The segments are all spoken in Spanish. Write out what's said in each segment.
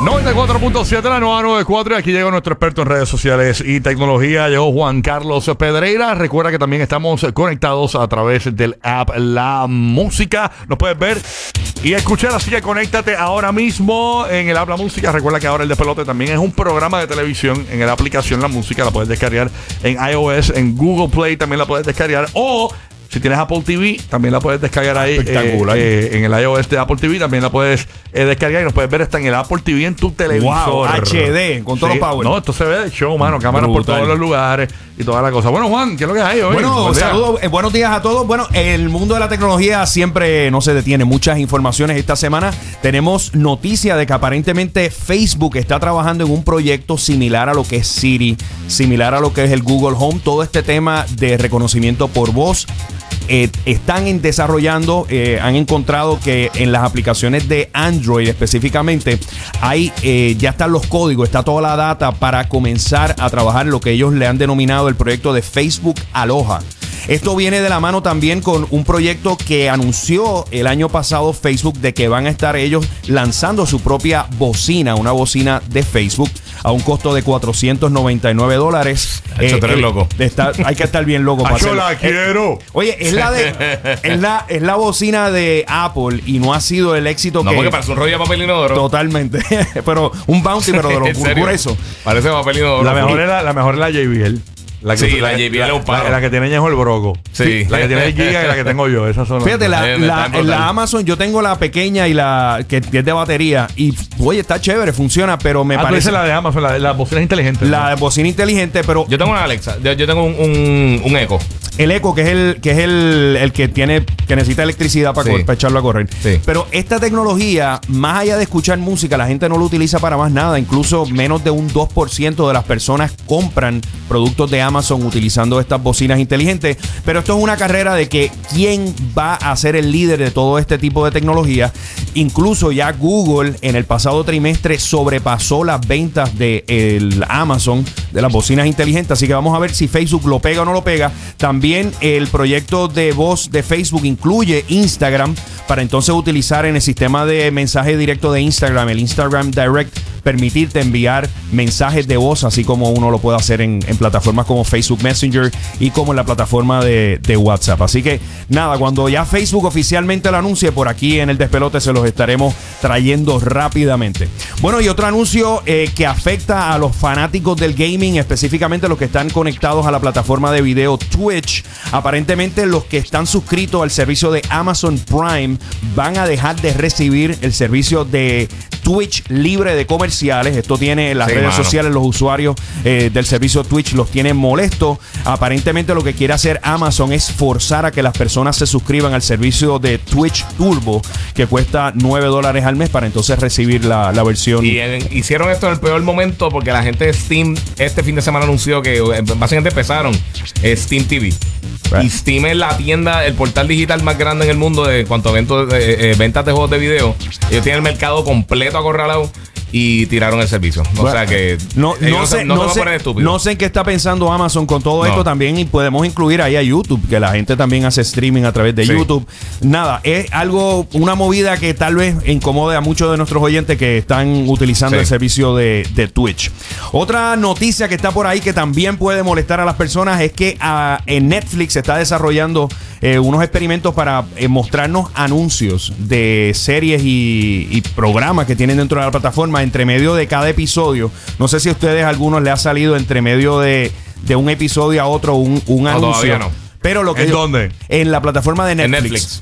94.7, la nueva 94. Y aquí llega nuestro experto en redes sociales y tecnología. Llegó Juan Carlos Pedreira. Recuerda que también estamos conectados a través del app La Música. Nos puedes ver y escuchar. Así que conéctate ahora mismo en el app La Música. Recuerda que ahora el despelote también es un programa de televisión en la aplicación La Música. La puedes descargar en iOS, en Google Play también la puedes descargar. O si tienes Apple TV, también la puedes descargar ahí. Espectacular. eh, eh, en el iOS de Apple TV también la puedes eh, descargar y nos puedes ver hasta en el Apple TV en tu televisor. Wow, HD, con todos Sí, los power. No, esto se ve de show, mano. Cámaras por todos los lugares y toda la cosa. Bueno, Juan, ¿qué es lo que hay hoy? Bueno, Buen saludos, buenos días a todos. Bueno, el mundo de la tecnología siempre no se detiene. Muchas informaciones esta semana. Tenemos noticia de que aparentemente Facebook está trabajando en un proyecto similar a lo que es Siri, similar a lo que es el Google Home. Todo este tema de reconocimiento por voz. Eh, están desarrollando, eh, han encontrado que en las aplicaciones de Android específicamente, hay eh, ya están los códigos, está toda la data para comenzar a trabajar lo que ellos le han denominado el proyecto de Facebook Aloha. Esto viene de la mano también con un proyecto que anunció el año pasado Facebook de que van a estar ellos lanzando su propia bocina, una bocina de Facebook a un costo de 499 dólares. Tú eres eh, loco. está- hay que estar bien loco para hacerlo. la Eh, quiero. Oye, es la de es la, es la bocina de Apple y no ha sido el éxito No, que porque parece un rollo de papel inodoro. totalmente, pero un bounty pero de ¿En los serio? gruesos. Parece papel inodoro. La mejor, es la, la mejor es la JBL. La Sí, la que tiene Ñejo el Broco. Sí. La que tiene el Giga y la que tengo yo. Esas son las- Fíjate, la, Eh, me la- en la Amazon yo tengo la pequeña y la que, que es de batería. Y oye, está chévere, funciona, pero me Ah, parece la de Amazon, la de las bocinas inteligentes. la bocina inteligente, pero Yo tengo una Alexa. Yo, yo tengo un, un, un Echo. El eco, que es el, que es el, el que tiene, que necesita electricidad para, Sí. para echarlo a correr. Sí. Pero esta tecnología, más allá de escuchar música, la gente no lo utiliza para más nada. Incluso menos de un 2% de las personas compran productos de Amazon utilizando estas bocinas inteligentes. Pero esto es una carrera de que quién va a ser el líder de todo este tipo de tecnología. Incluso ya Google en el pasado trimestre sobrepasó las ventas de el Amazon de las bocinas inteligentes. Así que vamos a ver si Facebook lo pega o no lo pega. También el proyecto de voz de Facebook incluye Instagram para entonces utilizar en el sistema de mensaje directo de Instagram, el Instagram Direct, permitirte enviar mensajes de voz, así como uno lo puede hacer en, plataformas como Facebook Messenger y como en la plataforma de, de WhatsApp. Así que nada, cuando ya Facebook oficialmente lo anuncie, por aquí en el despelote se los estaremos trayendo rápidamente. Bueno, y otro anuncio eh, que afecta a los fanáticos del gaming, específicamente los que están conectados a la plataforma de video Twitch. Aparentemente los que están suscritos al servicio de Amazon Prime van a dejar de recibir el servicio de Twitch libre de comerciales. Esto tiene las Sí, redes mano. sociales, los usuarios eh, del servicio Twitch los tienen molestos. Aparentemente lo que quiere hacer Amazon es forzar a que las personas se suscriban al servicio de Twitch Turbo, que cuesta 9 dólares al mes para entonces recibir la, la versión. Y en- hicieron esto en el peor momento porque la gente de Steam este fin de semana anunció que eh, básicamente empezaron eh, Steam TV. Right. Y Steam es la tienda, el portal digital más grande en el mundo de cuanto a eventos, eh, ventas de juegos de video. Ellos tienen el mercado completo acorralado y tiraron el servicio. O Bueno, sea que no, ellos no, sé, no, a sé, no sé en qué está pensando Amazon con todo esto también y podemos incluir ahí a YouTube, que la gente también hace streaming a través de Sí. YouTube. Nada, es algo, una movida que tal vez incomode a muchos de nuestros oyentes que están utilizando Sí. el servicio de, de Twitch. Otra noticia que está por ahí que también puede molestar a las personas es que ah, en Netflix se está desarrollando eh, unos experimentos para eh, mostrarnos anuncios de series y, y programas que tienen dentro de la plataforma entre medio de cada episodio. No sé si a ustedes a algunos les ha salido entre medio de, de un episodio a otro un, un No, anuncio. todavía no. Pero lo que ¿En dónde? En la plataforma de en Netflix.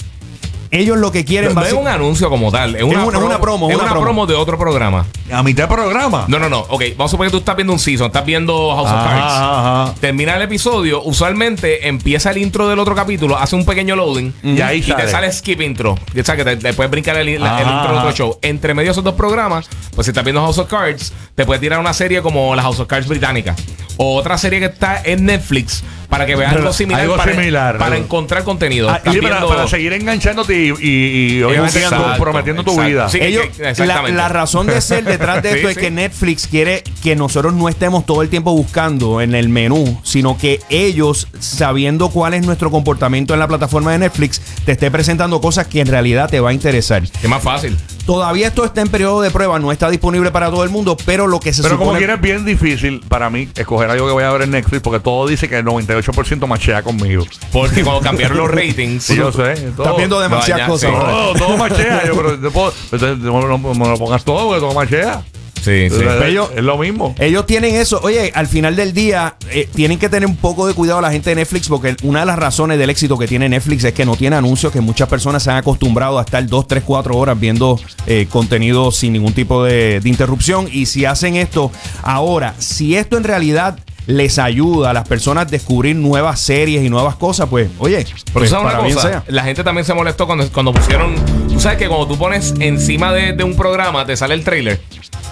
Ellos lo que quieren No, no es un anuncio como tal, es una, una- una promo, es una una promo. promo de otro programa. A mitad programa. No, no, no. Ok, vamos a suponer que tú estás viendo un season, estás viendo House of Cards. ajá. Termina el episodio, usualmente empieza el intro del otro capítulo, hace un pequeño loading Y ahí y te sale skip intro. O sea, que te, te puedes brincar el, la- el Ajá, intro del otro show. Entre medio de esos dos programas, pues si estás viendo House of Cards, te puedes tirar una serie como la House of Cards británica. O otra serie que está en Netflix, para que veas algo similar. Algo para, similar, para encontrar contenido. Ah, para, seguir enganchándote y, y, y obviamente Exacto, comprometiendo tu exacto. vida. Sí, Ellos- que- la, la razón de ser detrás de Sí, esto es sí. que Netflix quiere que nosotros no estemos todo el tiempo buscando en el menú, sino que ellos, sabiendo cuál es nuestro comportamiento en la plataforma de Netflix, te esté presentando cosas que en realidad te va a interesar. Es más fácil. Todavía esto está en periodo de prueba, no está disponible para todo el mundo, pero lo que se Pero como quiera es bien difícil para mí escoger algo que voy a ver en Netflix porque todo dice que el 98% machea conmigo. Porque cuando cambiaron los ratings. Sí, yo sé. Todo, Estás viendo demasiadas cosas. todo, todo machea. Yo, pero te puedo- entonces, no, no- no me lo pongas todo porque todo machea. Sí, sí. Ellos- es lo mismo. Ellos tienen eso. Oye, al final del día, eh, tienen que tener un poco de cuidado la gente de Netflix, porque una de las razones del éxito que tiene Netflix es que no tiene anuncios, que muchas personas se han acostumbrado a estar 2, 3, 4 horas viendo eh, contenido sin ningún tipo de, de interrupción. Y si hacen esto ahora, si esto en realidad les ayuda a las personas a descubrir nuevas series y nuevas cosas, pues, oye, pues, sabes para una bien cosa, sea. la gente también se molestó cuando, cuando pusieron. Tú sabes que cuando tú pones encima de, de un programa, te sale el trailer.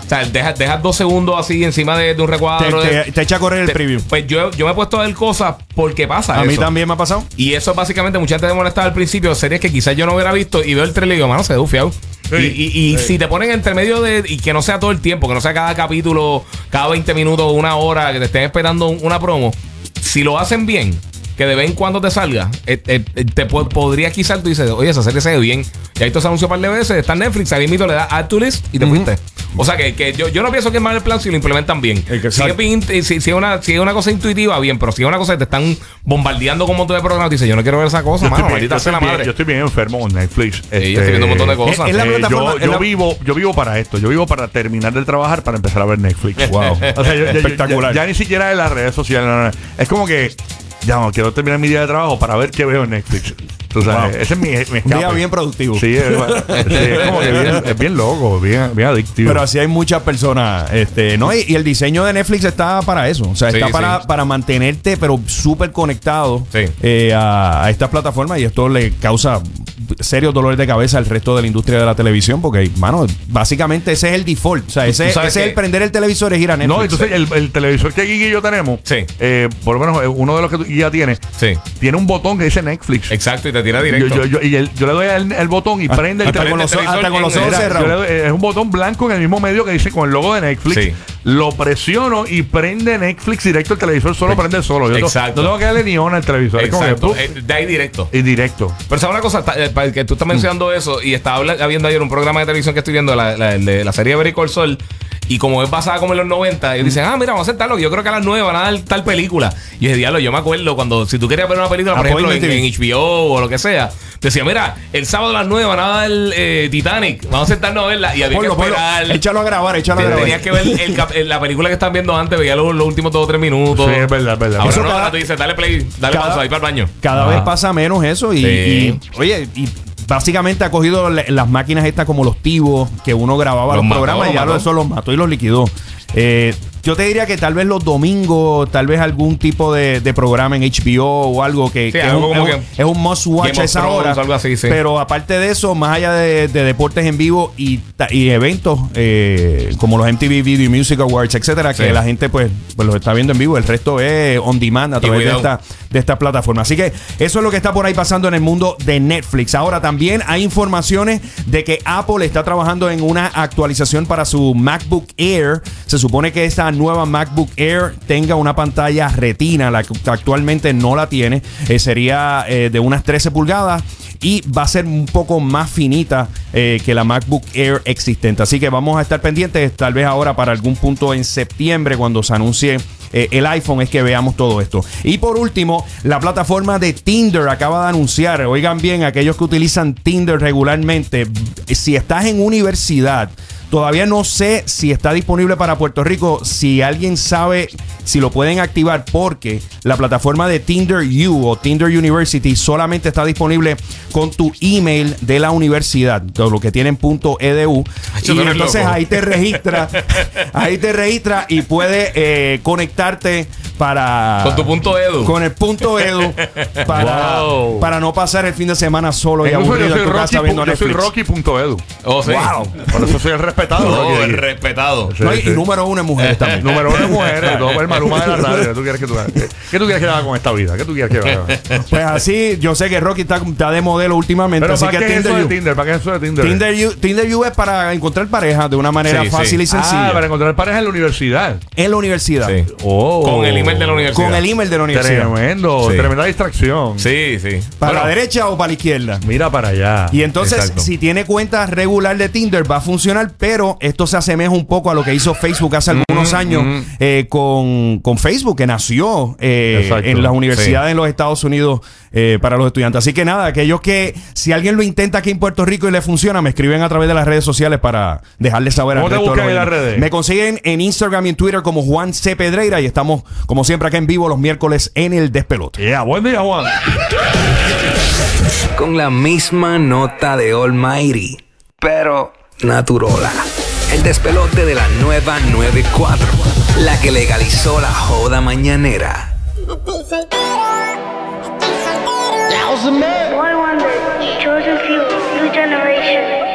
O sea, dejas, dejas dos segundos así encima de, de un recuadro. de- te- te echa a correr el te- preview. Pues yo, yo me he puesto a ver cosas porque pasa A mí eso. también me ha pasado. Y eso básicamente mucha gente me molestaba al principio, series que quizás yo no hubiera visto y veo el trailer y digo, mano, se ve bufiado. Sí, y y- y sí. si te ponen entre medio de. Y que no sea todo el tiempo, que no sea cada capítulo, cada 20 minutos, una hora, que te estén esperando un- una promo. Si lo hacen bien, que de vez en cuando te salga, eh, eh, eh, te po- podría quizás tú dices, oye, esa serie se ve bien. Y ahí te se anunció un par de veces, está en Netflix, ahí mismo le das add to list y te fuiste. O sea que, que yo, yo no pienso que es mal el plan si lo implementan bien. Exacto. Si es, bien- eh, si, si es una, si es una cosa intuitiva, bien, pero si es una cosa que te están bombardeando con un montón de programas, dices, yo no quiero ver esa cosa, Yo mano, estoy, bien, maldita yo la estoy bien- madre. yo estoy bien enfermo con Netflix. yo estoy viendo un montón de cosas. Es- es la Eh, yo es yo la- vivo, yo vivo para esto. Yo vivo para terminar de trabajar para empezar a ver Netflix. Wow. O sea, yo- yo- yo- Espectacular. Ya, ya ni siquiera en las redes sociales. no, no, no. Es como que ya no quiero terminar mi día de trabajo para ver qué veo en Netflix. Tú sabes, Wow. ese es mi, mi Un día bien productivo. Sí, es, es como que bien, es bien loco, bien, bien adictivo. Pero así hay muchas personas, este, ¿no? Y, y el diseño de Netflix está para eso. O sea, Sí, está para, sí. para mantenerte, pero súper conectado Sí. eh, a, a estas plataformas. Y esto le causa serios dolores de cabeza al resto de la industria de la televisión. Porque, mano, básicamente ese es el default. O sea, ese, es el prender el televisor y ir a Netflix. no, entonces el, el televisor que Gigi y yo tenemos, Sí. eh, por lo menos eh, uno de los que tú- ya tiene, Sí, tiene un botón que dice Netflix. exacto, y te tira directo. yo, yo- y el- yo le doy el botón y prende el hasta televisor. con los, televisor hasta con los ojos cerrados. doy- es un botón blanco en el mismo medio que dice con el logo de Netflix. Sí. Lo presiono y prende Netflix directo el televisor, solo prende solo. Yo Exacto. No tengo que darle ni on al televisor. Exacto, eh, de ahí directo. y directo. Pero sabes una cosa, eh, para que tú estás mencionando eso y estaba habla- habiendo ayer un programa de televisión que estoy viendo, la, la, de la serie Call Saul, y como es basada como en los 90, ellos dicen, ah, mira, vamos a hacer tal, yo creo que a las 9 van a dar tal película. Y dije, diablo, yo me acuerdo cuando, si tú querías ver una película, por ejemplo, en, en HBO o lo que sea, decía, mira, el sábado a las 9 van a dar eh, Titanic, vamos a sentarnos a verla, y había Ponlo, que ponlo. esperar. Échalo a grabar, échalo a grabar. Tenías que ver el la película que están viendo antes, veía los, los últimos dos o tres minutos. Sí, es verdad, es verdad. Ahora Eso no, cada- ahora tú dices, dale play, dale cada- pausa, ahí para el baño. Cada Ajá. vez pasa menos eso y, Sí. y, oye, y básicamente ha cogido le- las máquinas estas como los tibos que uno grababa Los los, mató, programas los y ya mató. eso los mató y los liquidó. Eh, yo te diría que tal vez los domingos, tal vez algún tipo de, de programa en HBO o algo que, Sí, que es, algo un, como es un- que es un must watch a esa Thrones, hora. algo así, sí. Pero aparte de eso, más allá de, de deportes en vivo y, eventos eh, como los MTV Video Music Awards, etcétera, que la gente pues, pues los está viendo en vivo, el resto es on demand a través de esta de esta plataforma. Así que eso es lo que está por ahí pasando en el mundo de Netflix. Ahora también hay informaciones de que Apple está trabajando en una actualización para su MacBook Air. Se supone que esta nueva MacBook Air tenga una pantalla retina, la que actualmente no la tiene. Eh, sería eh, de unas 13 pulgadas y va a ser un poco más finita eh, que la MacBook Air existente. Así que vamos a estar pendientes, tal vez ahora para algún punto en septiembre, cuando se anuncie el iPhone, es que veamos todo esto. Y por último, la plataforma de Tinder acaba de anunciar, oigan bien, aquellos que utilizan Tinder regularmente, si estás en universidad, Todavía no sé si está disponible para Puerto Rico. Si alguien sabe si lo pueden activar, porque la plataforma de Tinder U o Tinder University solamente está disponible con tu email de la universidad, lo que tienen punto edu. Y entonces loco. ahí te registra, ahí te registra y puedes eh, conectarte para. Con tu punto edu. Con el punto edu para, Wow. para no pasar el fin de semana solo y aburrido yo en soy tu casa Rocky, viendo yo soy Netflix. Rocky.edu. Oh, sí. Wow. Por eso soy el respetado. Oh, Rocky de el respetado. Sí, No, y, sí. y número uno en mujeres también. Número uno de mujeres, todo el maluma de la radio. ¿Qué tú quieres que tú hagas? ¿Qué, qué tú quieres que haga con esta vida? ¿Qué tú quieres que haga? Pues así, yo sé que Rocky está, está de modelo últimamente, Pero así ¿para que qué es eso Tinder de You. Tinder? ¿Para qué es eso de Tinder? Tinder You, Tinder You es para encontrar pareja de una manera Sí, fácil sí. y sencilla. Ah, para encontrar pareja en la universidad. En la universidad. Sí. Oh. Con el email de la universidad. Con el email de la universidad. Tremendo, Sí. tremenda distracción. Sí, sí. ¿Para Bueno, la derecha o para la izquierda? Mira para allá. Y entonces, Exacto. si tiene cuenta regular de Tinder, va a funcionar, pero esto se asemeja un poco a lo que hizo Facebook hace algunos años eh, con, con Facebook, que nació eh, en las universidades en los Estados Unidos eh, para los estudiantes. Así que nada, aquellos que, si alguien lo intenta aquí en Puerto Rico y le funciona, me escriben a través de las redes sociales para dejarles saber ¿Cómo al te resto de buscan los en las redes? Me consiguen en Instagram y en Twitter como Juan C. Pedreira y estamos, como siempre, acá en vivo los miércoles en el despelote. Yeah, buen día, Juan. Con la misma nota de Almighty, pero naturola. El despelote de la nueva 94, la que legalizó la joda mañanera. One wonder, chosen few, new generation.